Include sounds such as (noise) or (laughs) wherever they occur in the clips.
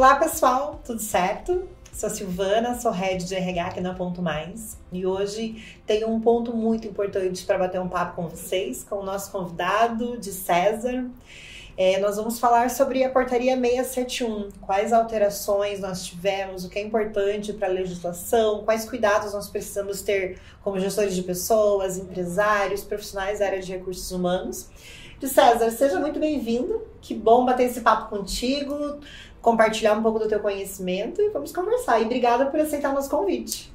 Olá, pessoal, tudo certo? Sou Silvana, sou head de RH aqui na Ponto Mais e hoje tenho um ponto muito importante para bater um papo com vocês, com o nosso convidado de César. É, nós vamos falar sobre a portaria 671, quais alterações nós tivemos, o que é importante para a legislação, quais cuidados nós precisamos ter como gestores de pessoas, empresários, profissionais da área de recursos humanos. De César, seja muito bem-vindo. Que bom bater esse papo contigo, compartilhar um pouco do teu conhecimento e vamos conversar. E obrigada por aceitar o nosso convite.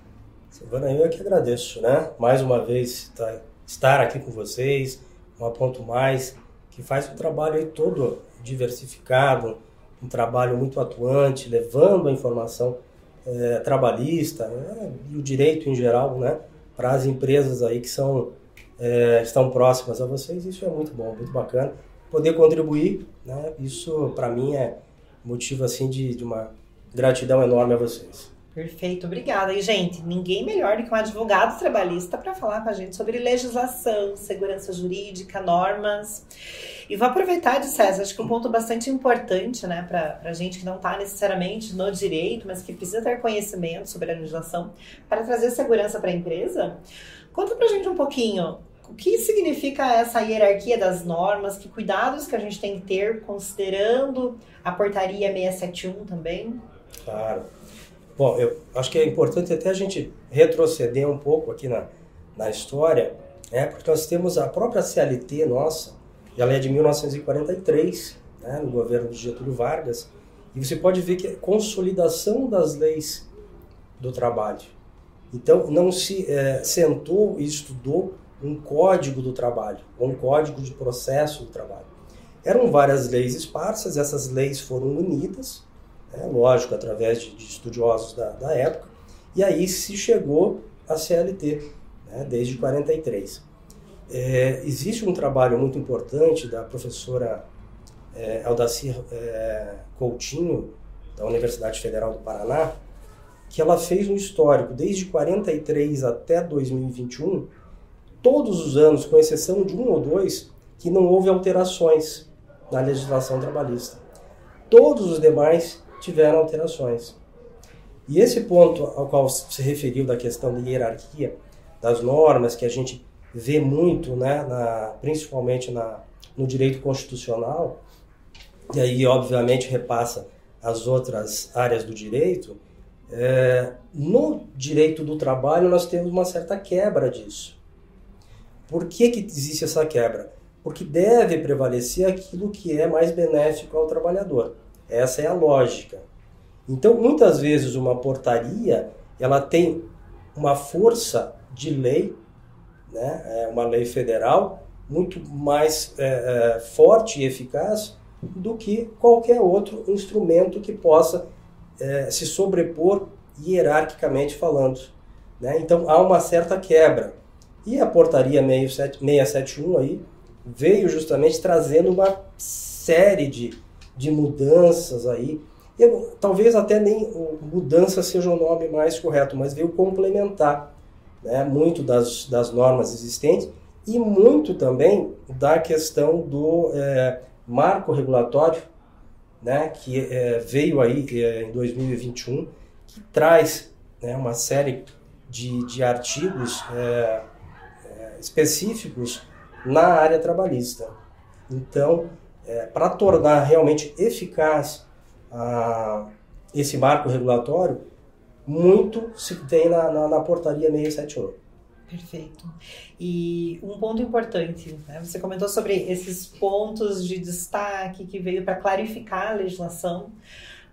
Silvana, eu que agradeço, né? Mais uma vez tá, estar aqui com vocês, um ponto mais, que faz um trabalho aí todo diversificado, um trabalho muito atuante, levando a informação é, trabalhista né? e o direito em geral, né? Para as empresas aí que são é, estão próximas a vocês, isso é muito bom, muito bacana. Poder contribuir, né? Isso para mim é motivo assim de, de uma gratidão enorme a vocês. Perfeito, obrigada. E, gente, ninguém melhor do que um advogado trabalhista para falar com a gente sobre legislação, segurança jurídica, normas. E vou aproveitar de César, acho que um ponto bastante importante, né, para a gente que não está necessariamente no direito, mas que precisa ter conhecimento sobre a legislação para trazer segurança para a empresa. Conta para a gente um pouquinho o que significa essa hierarquia das normas, que cuidados que a gente tem que ter, considerando a portaria 671 também? Claro. Bom, eu acho que é importante até a gente retroceder um pouco aqui na, na história, né, porque nós temos a própria CLT nossa, ela é de 1943, né, no governo de Getúlio Vargas, e você pode ver que é consolidação das leis do trabalho. Então, não se é, sentou e estudou um código do trabalho, um código de processo do trabalho. Eram várias leis esparsas, essas leis foram unidas, né, lógico, através de, de estudiosos da, da, época, e aí se chegou à CLT, né, desde 43. É, existe um trabalho muito importante da professora é, é, Coutinho, da Universidade Federal do Paraná, que ela fez um histórico desde 43 até 2021, todos os anos, com exceção de um ou dois, que não houve alterações na legislação trabalhista. Todos os demais tiveram alterações. E esse ponto ao qual se referiu da questão de hierarquia das normas, que a gente vê muito, né, na, principalmente na, no direito constitucional, e aí obviamente repassa as outras áreas do direito, é, no direito do trabalho nós temos uma certa quebra disso. Por que, que existe essa quebra? Porque deve prevalecer aquilo que é mais benéfico ao trabalhador. Essa é a lógica. Então, muitas vezes uma portaria ela tem uma força de lei, né? é uma lei federal muito mais é, é, forte e eficaz do que qualquer outro instrumento que possa é, se sobrepor hierarquicamente falando. Né? Então há uma certa quebra. E a portaria 671 aí veio justamente trazendo uma série de, de mudanças aí. Eu, talvez até nem mudança seja o nome mais correto, mas veio complementar né, muito das, das normas existentes e muito também da questão do é, marco regulatório, né, que é, veio aí é, em 2021, que traz né, uma série de, de artigos específicos na área trabalhista. Então, é, para tornar realmente eficaz a, esse marco regulatório, muito se tem na, na, na portaria 671. Perfeito. E um ponto importante, né? você comentou sobre esses pontos de destaque que veio para clarificar a legislação.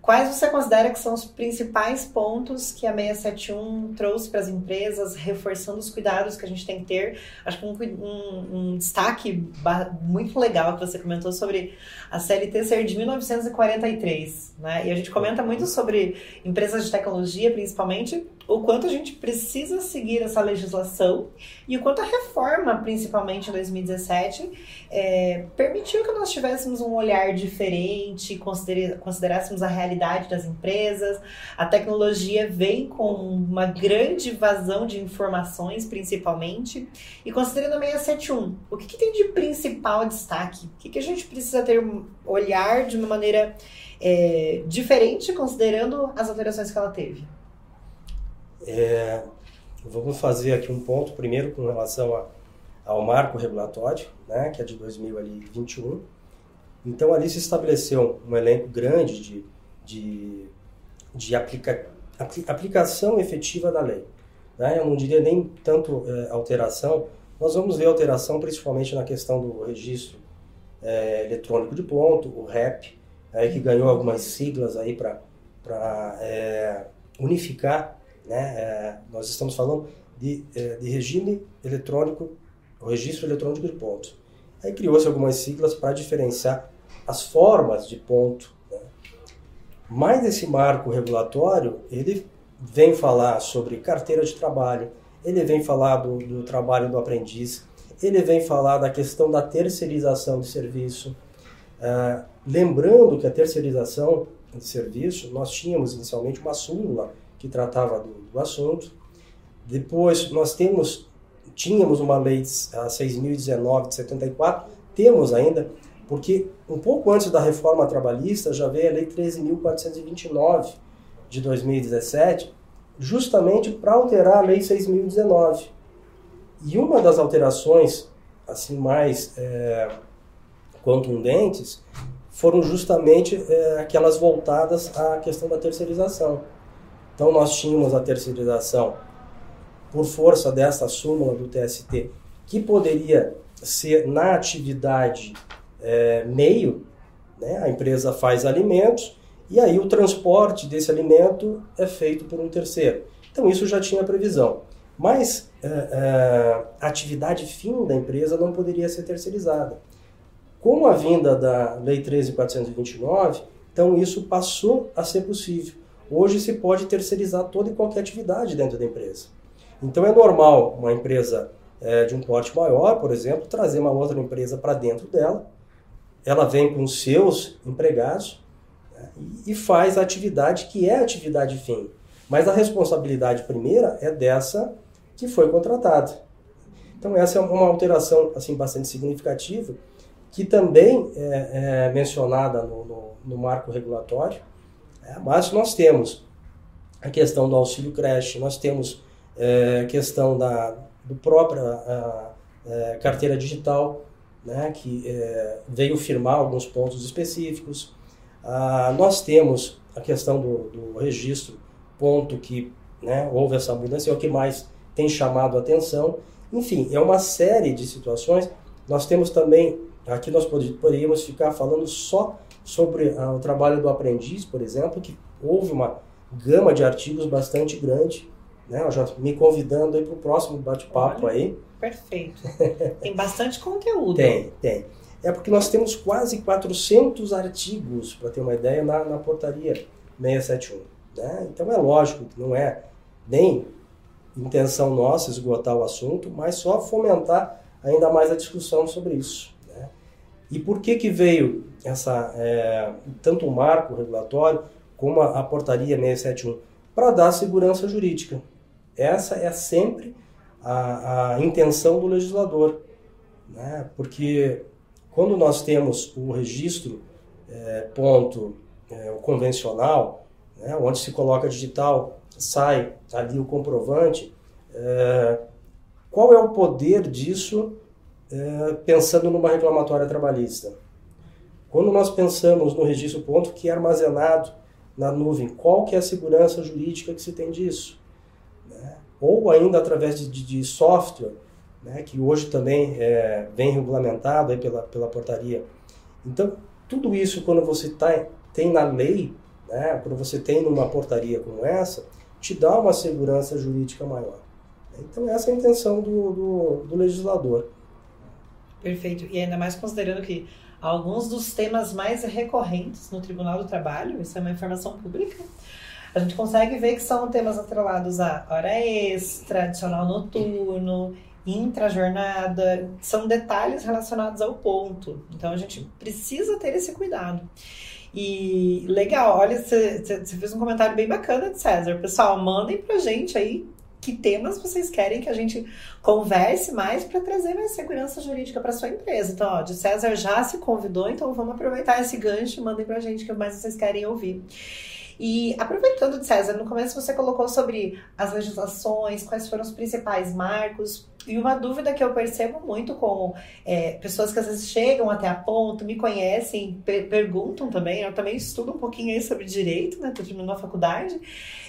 Quais você considera que são os principais pontos que a 671 trouxe para as empresas, reforçando os cuidados que a gente tem que ter? Acho que um, um, um, destaque muito legal que você comentou sobre a CLT ser de 1943, né? E a gente comenta muito sobre empresas de tecnologia, principalmente, o quanto a gente precisa seguir essa legislação e o quanto a reforma, principalmente em 2017, é, permitiu que nós tivéssemos um olhar diferente, considerássemos a realidade das empresas. A tecnologia vem com uma grande vazão de informações, principalmente. E considerando a 671, o que, que tem de principal destaque? O que, que a gente precisa ter olhar de uma maneira é, diferente, considerando as alterações que ela teve? É, vamos fazer aqui um ponto, primeiro, com relação a, ao marco regulatório, né, que é de 2021. Então, ali se estabeleceu um elenco grande de, de, de aplica, aplicação efetiva da lei. Né? Eu não diria nem tanto é, alteração, nós vamos ver alteração principalmente na questão do registro é, eletrônico de ponto, o REP, aí, que ganhou algumas siglas aí para é, unificar né? É, nós estamos falando de, é, de regime eletrônico, o registro eletrônico de pontos. Aí criou-se algumas siglas para diferenciar as formas de ponto. Né? Mas esse marco regulatório, ele vem falar sobre carteira de trabalho, ele vem falar do, do trabalho do aprendiz, ele vem falar da questão da terceirização de serviço. Uh, lembrando que a terceirização de serviço, nós tínhamos inicialmente uma súmula que tratava do, do assunto. Depois nós temos, tínhamos uma lei a 6.019 de 74, temos ainda, porque um pouco antes da reforma trabalhista já veio a lei 13.429 de 2017, justamente para alterar a lei 6.019. E uma das alterações assim mais é, contundentes foram justamente é, aquelas voltadas à questão da terceirização. Então nós tínhamos a terceirização por força dessa súmula do TST, que poderia ser na atividade é, meio, né? a empresa faz alimentos e aí o transporte desse alimento é feito por um terceiro. Então isso já tinha previsão. Mas é, é, a atividade fim da empresa não poderia ser terceirizada. Com a vinda da Lei 13.429, então isso passou a ser possível. Hoje se pode terceirizar toda e qualquer atividade dentro da empresa. Então é normal uma empresa é, de um porte maior, por exemplo, trazer uma outra empresa para dentro dela. Ela vem com seus empregados né, e faz a atividade que é a atividade fim. Mas a responsabilidade primeira é dessa que foi contratada. Então essa é uma alteração assim bastante significativa que também é, é mencionada no, no, no marco regulatório mas nós temos a questão do auxílio creche, nós temos é, a questão da do própria a, a, carteira digital, né, que é, veio firmar alguns pontos específicos. Ah, nós temos a questão do, do registro, ponto que né, houve essa mudança, é o que mais tem chamado a atenção. Enfim, é uma série de situações. Nós temos também, aqui nós poderíamos ficar falando só sobre uh, o trabalho do aprendiz, por exemplo, que houve uma gama de artigos bastante grande, né? Já me convidando aí para o próximo bate-papo aí. Perfeito. Tem bastante conteúdo. Tem, tem. É porque nós temos quase 400 artigos, para ter uma ideia, na, na portaria 671. Né? Então é lógico que não é nem intenção nossa esgotar o assunto, mas só fomentar ainda mais a discussão sobre isso. Né? E por que que veio essa, é, tanto o marco regulatório como a, a portaria 671, para dar segurança jurídica. Essa é sempre a, a intenção do legislador, né? porque quando nós temos o registro é, ponto é, o convencional, né, onde se coloca digital, sai ali o comprovante, é, qual é o poder disso é, pensando numa reclamatória trabalhista? Quando nós pensamos no registro ponto que é armazenado na nuvem, qual que é a segurança jurídica que se tem disso? Né? Ou ainda através de, de, de software, né, que hoje também é, vem regulamentado pela, pela portaria. Então, tudo isso, quando você tá, tem na lei, né, quando você tem numa portaria como essa, te dá uma segurança jurídica maior. Então, essa é a intenção do, do, do legislador. Perfeito. E ainda mais considerando que alguns dos temas mais recorrentes no Tribunal do Trabalho, isso é uma informação pública. A gente consegue ver que são temas atrelados a hora extra, adicional noturno, intra-jornada, são detalhes relacionados ao ponto. Então a gente precisa ter esse cuidado. E legal, olha, você fez um comentário bem bacana de César. Pessoal, mandem pra gente aí que temas vocês querem que a gente converse mais para trazer mais segurança jurídica para sua empresa. Então, ó, de César já se convidou, então vamos aproveitar esse gancho e mandem para a gente o que mais vocês querem ouvir. E aproveitando de César, no começo você colocou sobre as legislações, quais foram os principais marcos. E uma dúvida que eu percebo muito com é, pessoas que às vezes chegam até a ponto, me conhecem, per perguntam também, eu também estudo um pouquinho aí sobre direito, né? Tô terminando a faculdade,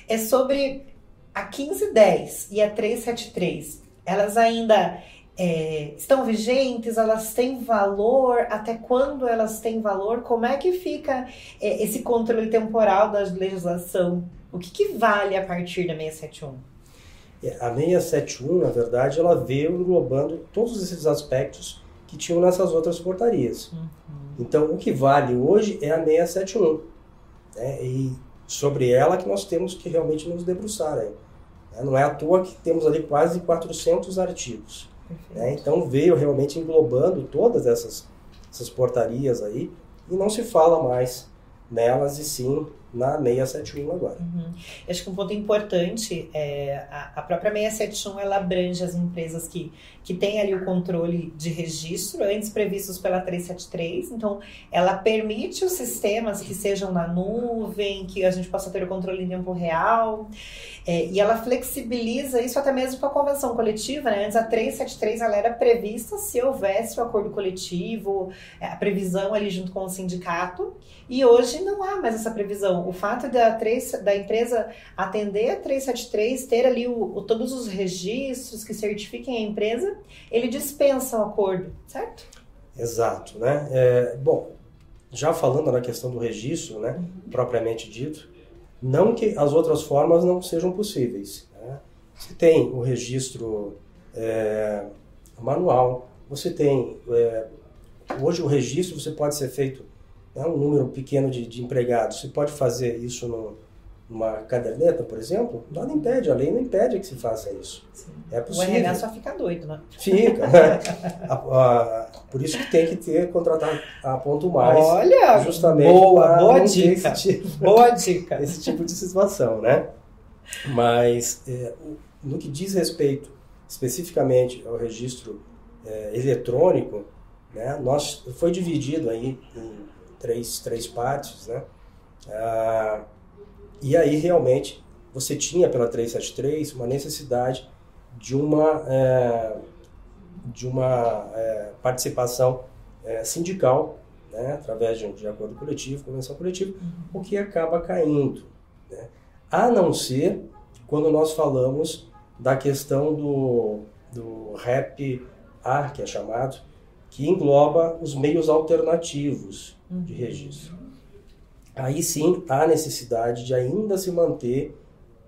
é sobre a 1510 e a 373, elas ainda é, estão vigentes? Elas têm valor? Até quando elas têm valor? Como é que fica é, esse controle temporal da legislação? O que, que vale a partir da 671? É, a 671, na verdade, ela veio englobando todos esses aspectos que tinham nessas outras portarias. Uhum. Então, o que vale hoje é a 671. Né? E sobre ela que nós temos que realmente nos debruçar. Né? Não é à toa que temos ali quase 400 artigos. Né? Então veio realmente englobando todas essas, essas portarias aí e não se fala mais nelas e sim na 671 agora. Uhum. Acho que um ponto importante é a, a própria 671 ela abrange as empresas que, que têm ali o controle de registro, antes previstos pela 373. Então, ela permite os sistemas que sejam na nuvem, que a gente possa ter o controle em tempo real. É, e ela flexibiliza isso até mesmo com a convenção coletiva. Né? Antes, a 373 ela era prevista se houvesse o acordo coletivo, é, a previsão ali junto com o sindicato. E hoje não há mais essa previsão. O fato da, 3, da empresa atender a 373, ter ali o, o, todos os registros que certifiquem a empresa, ele dispensa o acordo, certo? Exato, né? É, bom, já falando na questão do registro, né, uhum. propriamente dito, não que as outras formas não sejam possíveis. Né? Você tem o registro é, manual, você tem é, hoje o registro você pode ser feito né, um número pequeno de, de empregados, você pode fazer isso no, numa caderneta, por exemplo, nada impede, a lei não impede que se faça isso. Sim. É possível. O RH só fica doido, né? Fica. Né? (laughs) a, a, por isso que tem que ter, contratar a ponto mais. Olha, justamente boa, boa dica. Esse tipo, boa dica. Esse tipo de situação, né? Mas é, no que diz respeito especificamente ao registro é, eletrônico, né, nós, foi dividido aí em três, três partes, né? Ah, e aí realmente você tinha pela 373 uma necessidade de uma, é, de uma é, participação é, sindical, né, através de, de acordo coletivo, convenção coletiva, o que acaba caindo. Né? A não ser quando nós falamos da questão do, do REP A, que é chamado, que engloba os meios alternativos de registro. Aí sim há necessidade de ainda se manter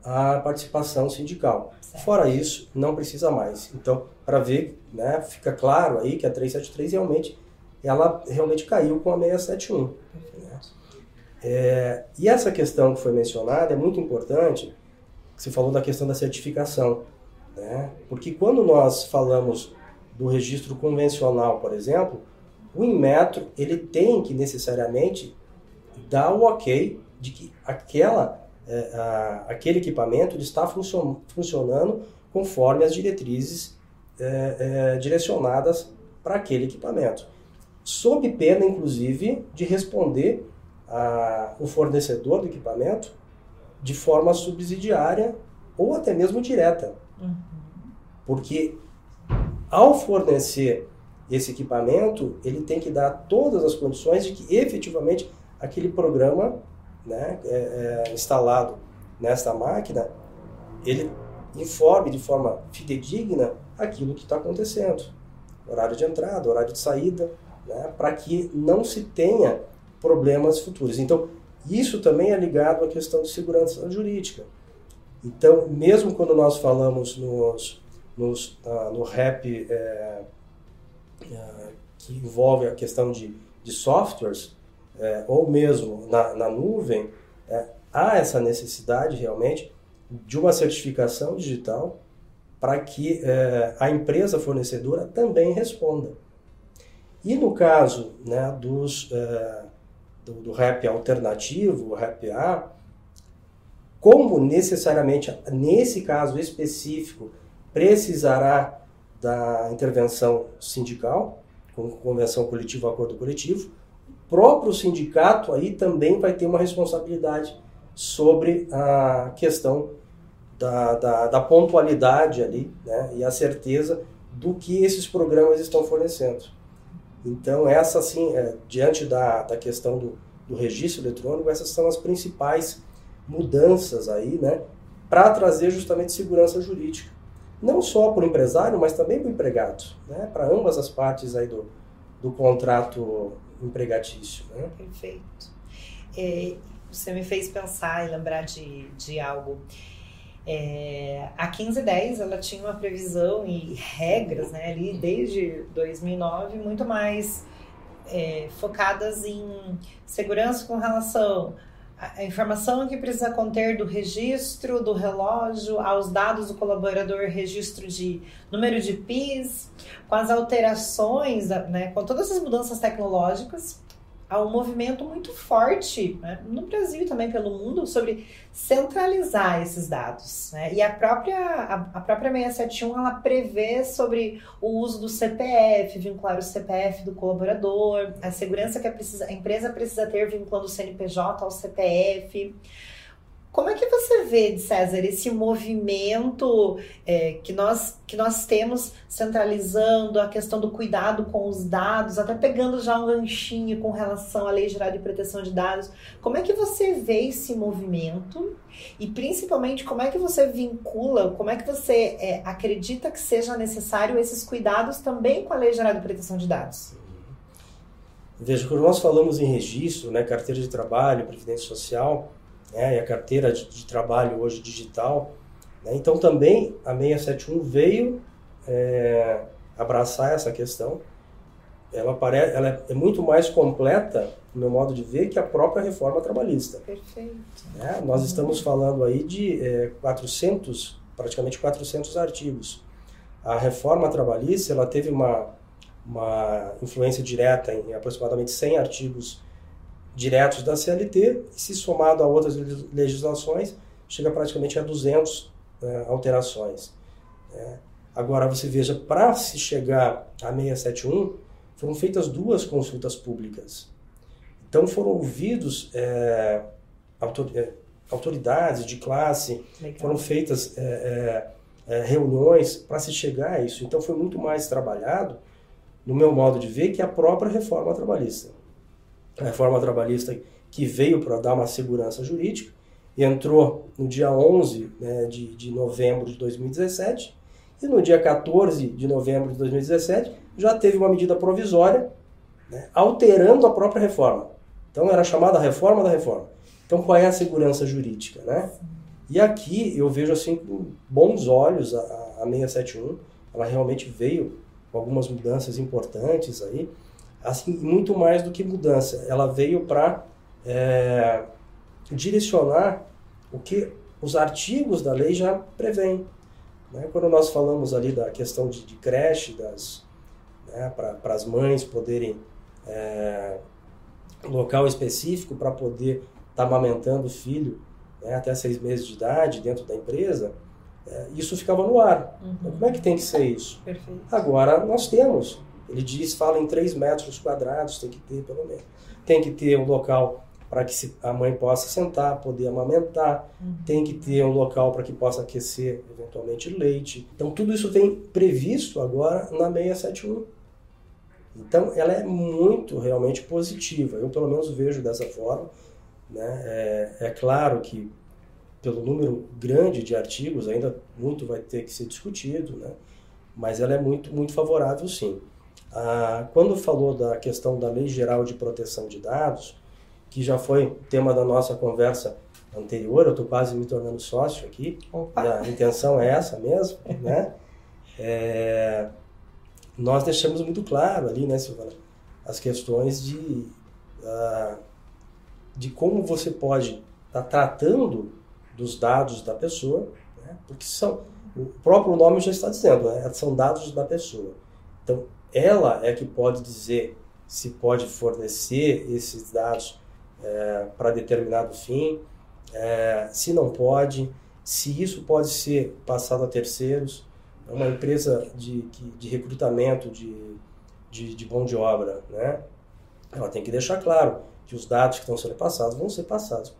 a participação sindical. Fora isso, não precisa mais. Então, para ver, né, fica claro aí que a 373 realmente ela realmente caiu com a 671. Né? É, e essa questão que foi mencionada é muito importante, você falou da questão da certificação. Né? Porque quando nós falamos do registro convencional, por exemplo, o Inmetro ele tem que necessariamente dar o ok de que aquela, é, a, aquele equipamento está funcion, funcionando conforme as diretrizes é, é, direcionadas para aquele equipamento. Sob pena, inclusive, de responder a, o fornecedor do equipamento de forma subsidiária ou até mesmo direta. Uhum. Porque ao fornecer esse equipamento, ele tem que dar todas as condições de que efetivamente aquele programa né, é, é, instalado nesta máquina, ele informe de forma fidedigna aquilo que está acontecendo. Horário de entrada, horário de saída, né, para que não se tenha problemas futuros. Então, isso também é ligado à questão de segurança jurídica. Então, mesmo quando nós falamos nos, nos, uh, no REP é, que envolve a questão de, de softwares, é, ou mesmo na, na nuvem, é, há essa necessidade realmente de uma certificação digital para que é, a empresa fornecedora também responda. E no caso né, dos, é, do, do RAP alternativo, o RAP A, como necessariamente, nesse caso específico, precisará da intervenção sindical, com convenção coletiva, acordo coletivo, o próprio sindicato aí também vai ter uma responsabilidade sobre a questão da, da, da pontualidade ali, né, e a certeza do que esses programas estão fornecendo. Então, essa, assim, é, diante da, da questão do, do registro eletrônico, essas são as principais mudanças aí, né, para trazer justamente segurança jurídica. Não só para o empresário, mas também para o empregado, né, para ambas as partes aí do, do contrato empregatício. Né? Perfeito. É, você me fez pensar e lembrar de, de algo. É, a 1510 ela tinha uma previsão e regras né, ali desde 2009 muito mais é, focadas em segurança com relação à informação que precisa conter do registro do relógio aos dados do colaborador, registro de número de PIS, com as alterações, né, com todas as mudanças tecnológicas há um movimento muito forte né, no Brasil e também pelo mundo sobre centralizar esses dados. Né? E a própria, a, a, própria 671 ela prevê sobre o uso do CPF, vincular o CPF do colaborador, a segurança que a, precisa, a empresa precisa ter vinculando o CNPJ ao CPF. Como é que você vê, César, esse movimento é, que, nós, que nós temos centralizando a questão do cuidado com os dados, até pegando já um ganchinho com relação à Lei Geral de Proteção de Dados? Como é que você vê esse movimento e, principalmente, como é que você vincula, como é que você é, acredita que seja necessário esses cuidados também com a Lei Geral de Proteção de Dados? Veja, quando nós falamos em registro, né, carteira de trabalho, previdência social, né, e a carteira de, de trabalho hoje digital. Né? Então também a 671 veio é, abraçar essa questão. Ela, pare, ela é muito mais completa, no meu modo de ver, que a própria reforma trabalhista. Perfeito. Né? Nós uhum. estamos falando aí de é, 400, praticamente 400 artigos. A reforma trabalhista ela teve uma, uma influência direta em aproximadamente 100 artigos diretos da CLT, e se somado a outras legislações, chega praticamente a 200 né, alterações. Né. Agora, você veja, para se chegar a 671, foram feitas duas consultas públicas. Então, foram ouvidos é, é autoridades de classe, Legal. foram feitas é, é, é, reuniões para se chegar a isso. Então, foi muito mais trabalhado, no meu modo de ver, que a própria reforma trabalhista a reforma trabalhista que veio para dar uma segurança jurídica, entrou no dia 11 né, de, de novembro de 2017, e no dia 14 de novembro de 2017 já teve uma medida provisória né, alterando a própria reforma. Então era chamada reforma da reforma. Então qual é a segurança jurídica? Né? E aqui eu vejo assim com bons olhos a, a 671, ela realmente veio com algumas mudanças importantes aí assim, muito mais do que mudança. Ela veio para é, direcionar o que os artigos da lei já prevêem. Né? Quando nós falamos ali da questão de, de creche, das, né, para as mães poderem é, local específico para poder estar tá amamentando o filho né, até seis meses de idade dentro da empresa, é, isso ficava no ar. Uhum. Então, como é que tem que ser isso? Perfeito. Agora nós temos ele diz, fala em 3 metros quadrados, tem que ter pelo menos. Tem que ter um local para que a mãe possa sentar, poder amamentar, uhum. tem que ter um local para que possa aquecer eventualmente leite. Então tudo isso tem previsto agora na 671. Então ela é muito realmente positiva. Eu pelo menos vejo dessa forma. Né? É, é claro que pelo número grande de artigos ainda muito vai ter que ser discutido, né? mas ela é muito muito favorável sim. Ah, quando falou da questão da Lei Geral de Proteção de Dados, que já foi tema da nossa conversa anterior, eu estou quase me tornando sócio aqui, Opa. a intenção é essa mesmo, (laughs) né? É, nós deixamos muito claro ali, né, Silvana, as questões de, uh, de como você pode estar tá tratando dos dados da pessoa, né? porque são, o próprio nome já está dizendo, né? são dados da pessoa. Então, ela é que pode dizer se pode fornecer esses dados é, para determinado fim, é, se não pode, se isso pode ser passado a terceiros. É uma empresa de, de recrutamento de, de, de mão de obra, né? Ela tem que deixar claro que os dados que estão sendo passados vão ser passados,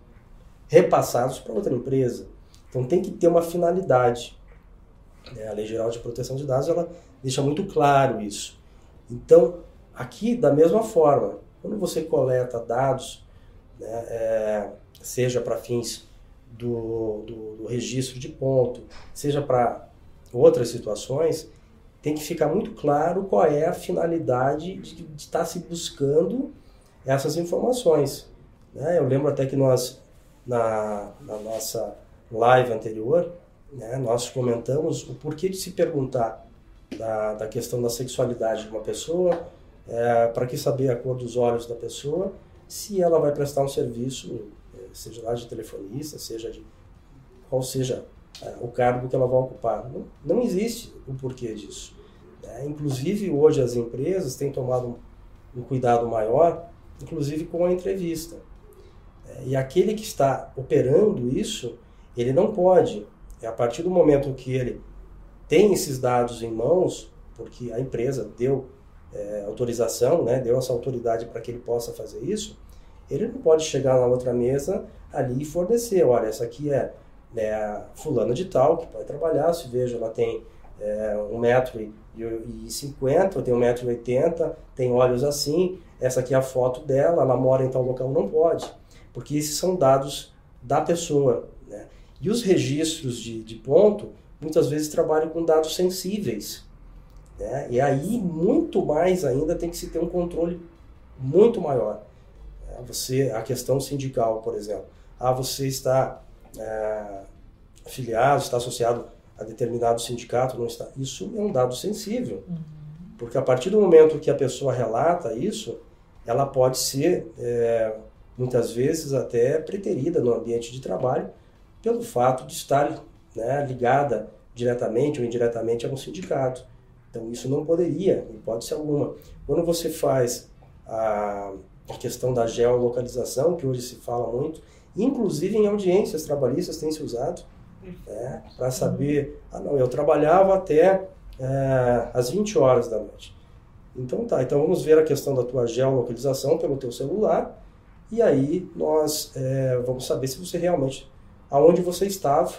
repassados para outra empresa. Então tem que ter uma finalidade. Né? A Lei Geral de Proteção de Dados ela deixa muito claro isso. Então, aqui, da mesma forma, quando você coleta dados, né, é, seja para fins do, do, do, registro de ponto, seja para outras situações, tem que ficar muito claro qual é a finalidade de, estar tá se buscando essas informações. Né? Eu lembro até que nós, na, na nossa live anterior, né, nós comentamos o porquê de se perguntar da, da questão da sexualidade de uma pessoa, é, para que saber a cor dos olhos da pessoa, se ela vai prestar um serviço, é, seja lá de telefonista, seja de qual seja é, o cargo que ela vai ocupar. Não, não existe o porquê disso. Né? Inclusive, hoje as empresas têm tomado um, um cuidado maior, inclusive com a entrevista. É, e aquele que está operando isso, ele não pode, a partir do momento que ele tem esses dados em mãos, porque a empresa deu é, autorização, né, deu essa autoridade para que ele possa fazer isso, ele não pode chegar na outra mesa ali e fornecer, olha, essa aqui é, é a fulana de tal, que pode trabalhar, se veja, ela tem é, 1,50m, tem 1,80m, tem olhos assim, essa aqui é a foto dela, ela mora em tal local, não pode, porque esses são dados da pessoa. Né? E os registros de, de ponto, muitas vezes trabalham com dados sensíveis. Né? E aí, muito mais ainda, tem que se ter um controle muito maior. É, você, a questão sindical, por exemplo. Ah, você está é, afiliado, está associado a determinado sindicato, não está. Isso é um dado sensível. Uhum. Porque a partir do momento que a pessoa relata isso, ela pode ser, é, muitas vezes, até preterida no ambiente de trabalho pelo fato de estar né, ligada diretamente ou indiretamente a um sindicato. Então, isso não poderia, em hipótese alguma. Quando você faz a, a questão da geolocalização, que hoje se fala muito, inclusive em audiências trabalhistas tem se usado, né, para saber, ah não, eu trabalhava até é, às 20 horas da noite. Então tá, então vamos ver a questão da tua geolocalização pelo teu celular, e aí nós é, vamos saber se você realmente, aonde você estava,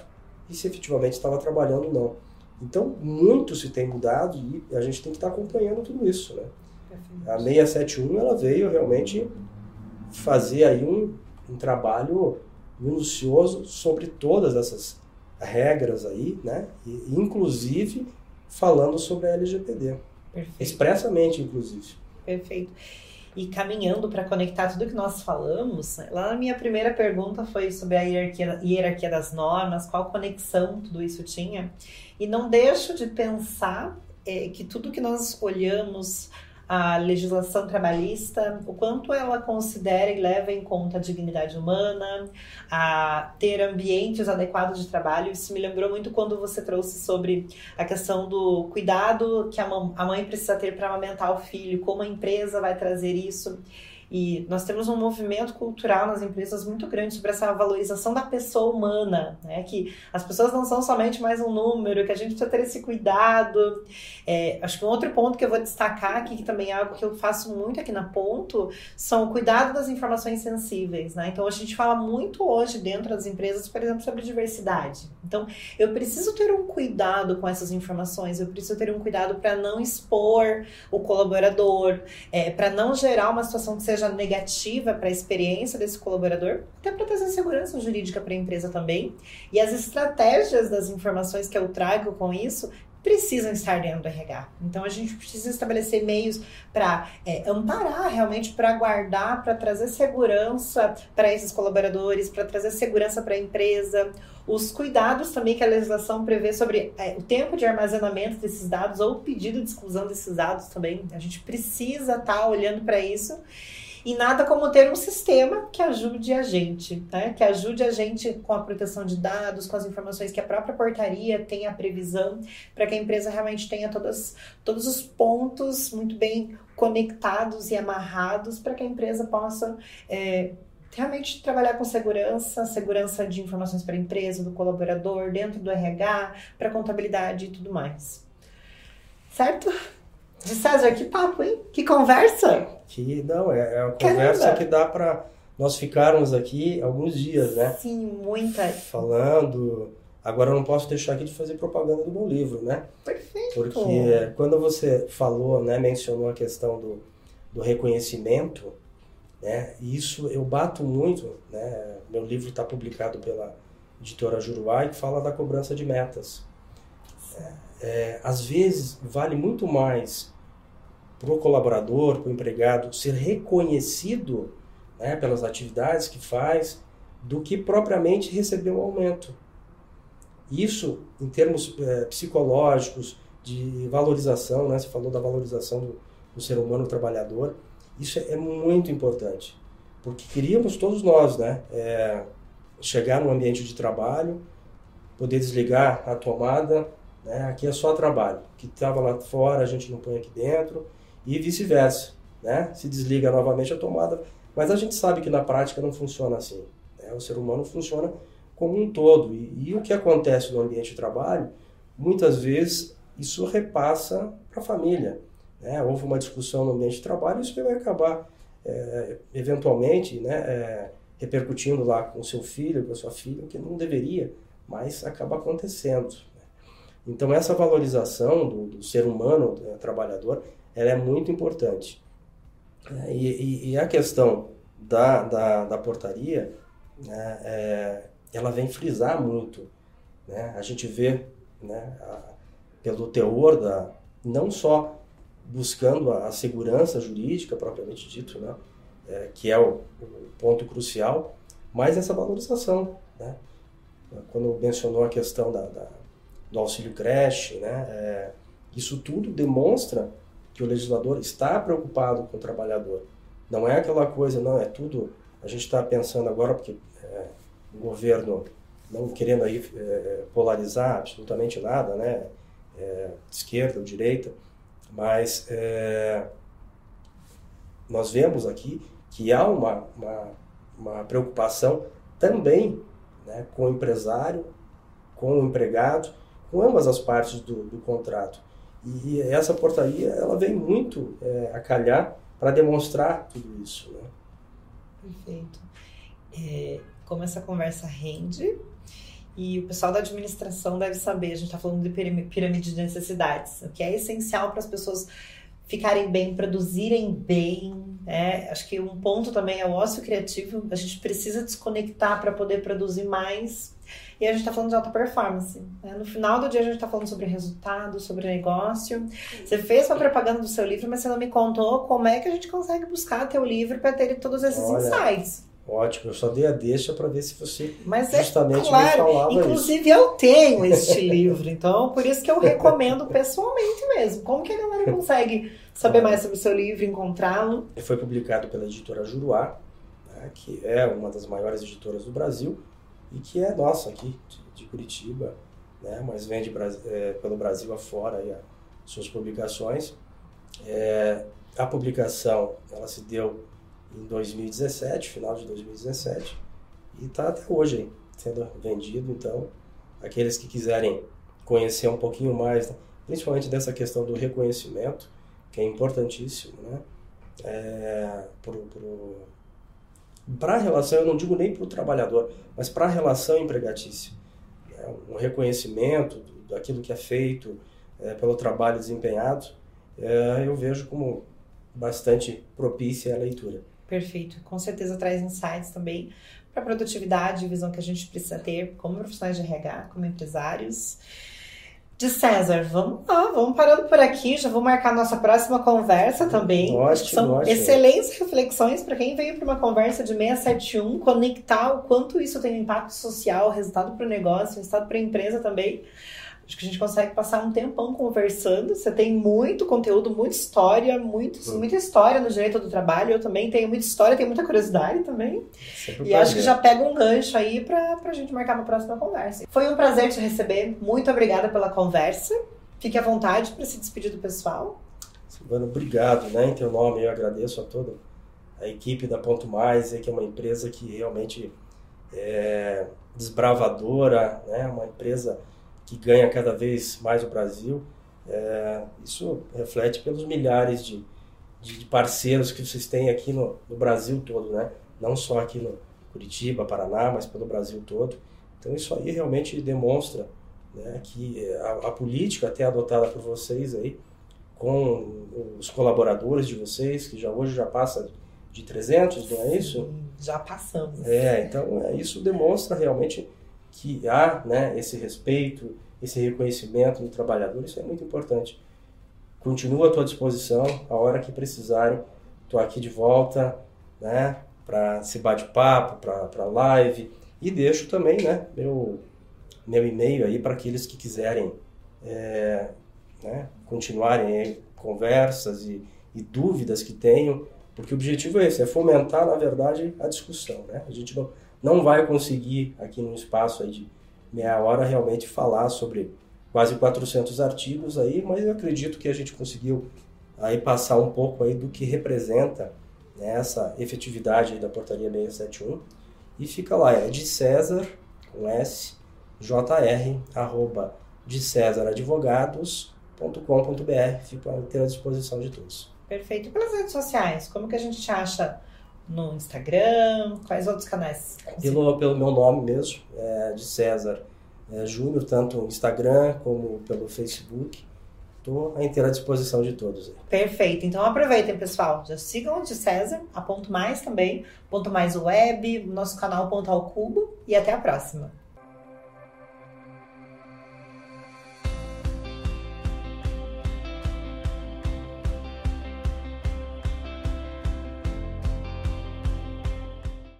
e se efetivamente estava trabalhando ou não. Então, muito se tem mudado e a gente tem que estar acompanhando tudo isso, né? A 671, ela veio realmente fazer aí um, um trabalho minucioso sobre todas essas regras aí, né? E, inclusive falando sobre a LGPD. Perfeito. Expressamente, inclusive. Perfeito e caminhando para conectar tudo que nós falamos, lá na minha primeira pergunta foi sobre a hierarquia, hierarquia das normas, qual conexão tudo isso tinha. E não deixo de pensar é, que tudo que nós olhamos, a legislação trabalhista, o quanto ela considera e leva em conta a dignidade humana, a ter ambientes adequados de trabalho. Isso me lembrou muito quando você trouxe sobre a questão do cuidado que a mãe precisa ter para amamentar o filho, como a empresa vai trazer isso. E nós temos um movimento cultural nas empresas muito grande sobre essa valorização da pessoa humana, né? Que as pessoas não são somente mais um número, que a gente precisa ter esse cuidado. É, acho que um outro ponto que eu vou destacar aqui, que também é algo que eu faço muito aqui na Ponto, são o cuidado das informações sensíveis, né? Então a gente fala muito hoje dentro das empresas, por exemplo, sobre diversidade. Então eu preciso ter um cuidado com essas informações, eu preciso ter um cuidado para não expor o colaborador, é, para não gerar uma situação que seja seja negativa para a experiência desse colaborador, até para trazer segurança jurídica para a empresa também. E as estratégias das informações que eu trago com isso precisam estar dentro do RH. Então a gente precisa estabelecer meios para é, amparar realmente, para guardar, para trazer segurança para esses colaboradores, para trazer segurança para a empresa. Os cuidados também que a legislação prevê sobre é, o tempo de armazenamento desses dados ou o pedido de exclusão desses dados também. A gente precisa estar tá olhando para isso. E nada como ter um sistema que ajude a gente, né? Que ajude a gente com a proteção de dados, com as informações que a própria portaria tem a previsão, para que a empresa realmente tenha todas, todos os pontos muito bem conectados e amarrados para que a empresa possa é, realmente trabalhar com segurança, segurança de informações para a empresa, do colaborador, dentro do RH, para contabilidade e tudo mais. Certo? De César, que papo, hein? Que conversa! Que não, é, é uma conversa Caramba. que dá para nós ficarmos aqui alguns dias, né? Sim, muita. Falando. Agora eu não posso deixar aqui de fazer propaganda do meu livro, né? Perfeito. Porque quando você falou, né, mencionou a questão do, do reconhecimento, né? Isso eu bato muito, né? Meu livro está publicado pela editora Juruá que fala da cobrança de metas. É, às vezes vale muito mais para o colaborador, para o empregado ser reconhecido né, pelas atividades que faz, do que propriamente receber um aumento. Isso, em termos é, psicológicos, de valorização, né, você falou da valorização do, do ser humano trabalhador, isso é muito importante, porque queríamos todos nós, né, é, chegar no ambiente de trabalho, poder desligar a tomada, né, aqui é só trabalho, que estava lá fora a gente não põe aqui dentro e vice-versa, né, se desliga novamente a tomada, mas a gente sabe que na prática não funciona assim, né, o ser humano funciona como um todo e, e o que acontece no ambiente de trabalho, muitas vezes isso repassa para a família, né? Houve uma discussão no ambiente de trabalho, isso vai acabar é, eventualmente né, é, repercutindo lá com o seu filho, com a sua filha, que não deveria, mas acaba acontecendo. Né? Então essa valorização do, do ser humano, do trabalhador, ela é muito importante. É, e, e, e, a questão da, da, da portaria, né, é, ela vem frisar muito. Né? A gente vê né, a, pelo teor da, não só buscando a, segurança jurídica propriamente dito, né? É, que é o, o, ponto crucial, mas essa valorização, né? Quando mencionou a questão da, da do auxílio creche, né? É, isso tudo demonstra que o legislador está preocupado com o trabalhador. Não é aquela coisa, não, é tudo. A gente está pensando agora, porque é, o governo não querendo aí é, polarizar absolutamente nada, né? É, esquerda ou direita, mas é, nós vemos aqui que há uma, uma, uma preocupação também né, com o empresário, com o empregado, com ambas as partes do, do contrato. E essa portaria ela vem muito é, a calhar para demonstrar tudo isso. Né? Perfeito. É, como essa conversa rende, e o pessoal da administração deve saber, a gente está falando de pirâmide de necessidades, o que é essencial para as pessoas ficarem bem, produzirem bem. Né? Acho que um ponto também é o ócio criativo. A gente precisa desconectar para poder produzir mais. E a gente está falando de alta performance. Né? No final do dia, a gente está falando sobre resultado, sobre negócio. Você fez uma propaganda do seu livro, mas você não me contou como é que a gente consegue buscar teu livro para ter todos esses Olha, insights. Ótimo, eu só dei a deixa para ver se você Mas é justamente é claro, me falava Inclusive isso. eu tenho este livro, então por isso que eu recomendo pessoalmente mesmo. Como que a galera consegue saber mais sobre o seu livro, encontrá-lo? Foi publicado pela editora Juruá, né, que é uma das maiores editoras do Brasil e que é nossa aqui, de, de Curitiba, né, mas vende é, pelo Brasil afora aí, as suas publicações. É, a publicação ela se deu em 2017, final de 2017, e está até hoje sendo vendido. Então, aqueles que quiserem conhecer um pouquinho mais, principalmente dessa questão do reconhecimento, que é importantíssimo, né? É, para a relação, eu não digo nem para o trabalhador, mas para a relação empregatícia. Né? Um reconhecimento daquilo que é feito é, pelo trabalho desempenhado, é, eu vejo como bastante propícia à leitura. Perfeito. Com certeza traz insights também para produtividade e visão que a gente precisa ter como profissionais de RH, como empresários. De César, vamos lá, vamos parando por aqui, já vou marcar nossa próxima conversa também. Ótimo, São ótimo. excelentes reflexões para quem veio para uma conversa de 671, conectar o quanto isso tem um impacto social, resultado para o negócio, resultado para a empresa também. Acho que a gente consegue passar um tempão conversando. Você tem muito conteúdo, muita história, muito, hum. muita história no direito do trabalho. Eu também tenho muita história, tenho muita curiosidade também. Sempre e acho que já pega um gancho aí para a gente marcar uma próxima conversa. Foi um prazer te receber. Muito obrigada pela conversa. Fique à vontade para se despedir do pessoal. Silvana, obrigado, né? Em teu nome, eu agradeço a toda a equipe da Ponto Mais, que é uma empresa que realmente é desbravadora, né? uma empresa que ganha cada vez mais o Brasil. É, isso reflete pelos milhares de, de, parceiros que vocês têm aqui no, no, Brasil todo, né? não só aqui no Curitiba, Paraná, mas pelo Brasil todo. Então isso aí realmente demonstra né, que a, a política até adotada por vocês aí, com os colaboradores de vocês, que já hoje já passa de 300, não é isso? Já passamos. É, então é, isso demonstra realmente que há né, esse respeito, esse reconhecimento do trabalhador, isso é muito importante. Continuo à tua disposição, a hora que precisarem, estou aqui de volta, né, para esse bate-papo, para live, e deixo também, né, meu, meu e-mail aí para aqueles que quiserem é, né, continuarem aí, conversas e, e dúvidas que tenham, porque o objetivo é esse, é fomentar, na verdade, a discussão, né? A gente não, não vai conseguir, aqui num espaço aí de meia hora, realmente falar sobre quase 400 artigos aí, mas eu acredito que a gente conseguiu aí passar um pouco aí do que representa né, essa efetividade da portaria 671 e fica lá, é de César, com S, jr, arroba de César Advogados.com.br, fico à inteira disposição de todos. Perfeito. E pelas redes sociais, como que a gente te acha no Instagram? Quais outros canais? Pelo, pelo meu nome mesmo, é, de César é, Júnior, tanto no Instagram como pelo Facebook. Estou à inteira disposição de todos. Perfeito. Então aproveitem, pessoal. Já sigam o de César, a Ponto Mais também, Ponto Mais Web, nosso canal Ponto ao Cubo e até a próxima.